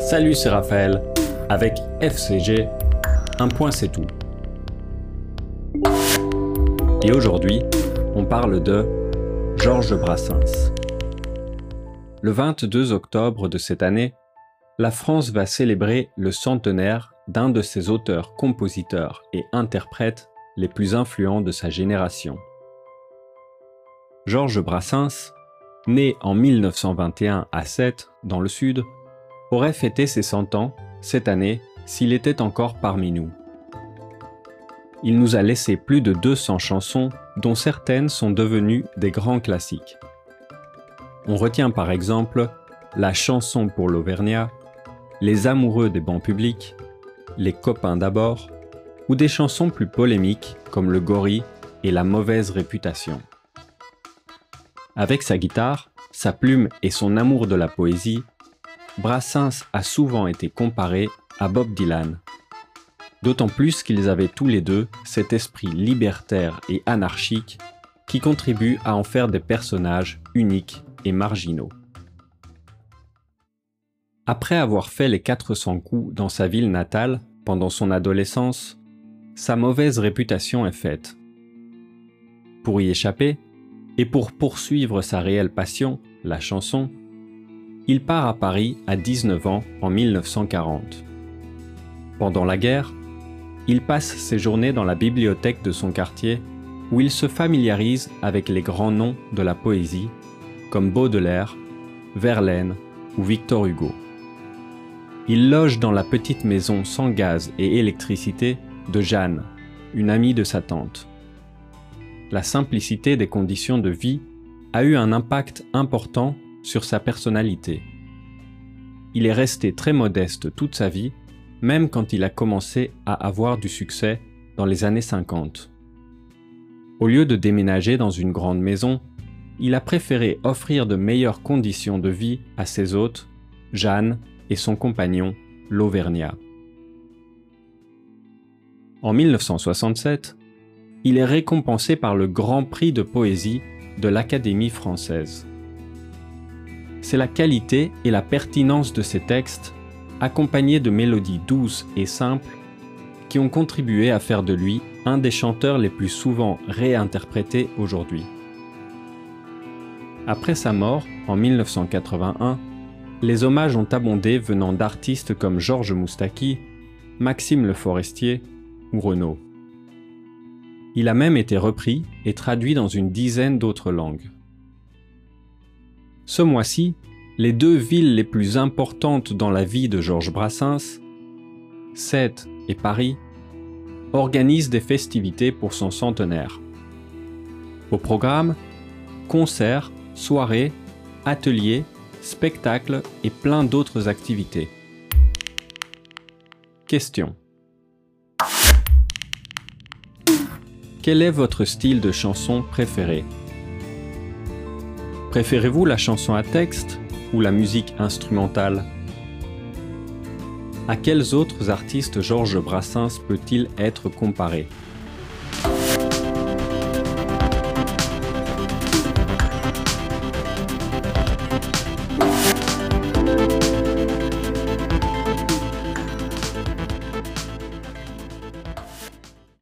Salut, c'est Raphaël. Avec FCG, un point c'est tout. Et aujourd'hui, on parle de Georges Brassens. Le 22 octobre de cette année, la France va célébrer le centenaire d'un de ses auteurs, compositeurs et interprètes les plus influents de sa génération. Georges Brassens, né en 1921 à Sète, dans le Sud, aurait fêté ses 100 ans cette année s'il était encore parmi nous. Il nous a laissé plus de 200 chansons dont certaines sont devenues des grands classiques. On retient par exemple la chanson pour l'Auvergnat, les amoureux des bancs publics, les copains d'abord, ou des chansons plus polémiques comme le gorille et la mauvaise réputation. Avec sa guitare, sa plume et son amour de la poésie, Brassens a souvent été comparé à Bob Dylan. D'autant plus qu'ils avaient tous les deux cet esprit libertaire et anarchique qui contribue à en faire des personnages uniques et marginaux. Après avoir fait les 400 coups dans sa ville natale pendant son adolescence, sa mauvaise réputation est faite. Pour y échapper, et pour poursuivre sa réelle passion, la chanson, il part à Paris à 19 ans en 1940. Pendant la guerre, il passe ses journées dans la bibliothèque de son quartier où il se familiarise avec les grands noms de la poésie comme Baudelaire, Verlaine ou Victor Hugo. Il loge dans la petite maison sans gaz et électricité de Jeanne, une amie de sa tante la simplicité des conditions de vie a eu un impact important sur sa personnalité. Il est resté très modeste toute sa vie, même quand il a commencé à avoir du succès dans les années 50. Au lieu de déménager dans une grande maison, il a préféré offrir de meilleures conditions de vie à ses hôtes, Jeanne et son compagnon, l'Auvergnat. En 1967, il est récompensé par le Grand Prix de poésie de l'Académie française. C'est la qualité et la pertinence de ses textes, accompagnés de mélodies douces et simples, qui ont contribué à faire de lui un des chanteurs les plus souvent réinterprétés aujourd'hui. Après sa mort, en 1981, les hommages ont abondé venant d'artistes comme Georges Moustaki, Maxime Le Forestier ou Renaud. Il a même été repris et traduit dans une dizaine d'autres langues. Ce mois-ci, les deux villes les plus importantes dans la vie de Georges Brassens, Sète et Paris, organisent des festivités pour son centenaire. Au programme, concerts, soirées, ateliers, spectacles et plein d'autres activités. Question. Quel est votre style de chanson préféré? Préférez-vous la chanson à texte ou la musique instrumentale? À quels autres artistes Georges Brassens peut-il être comparé?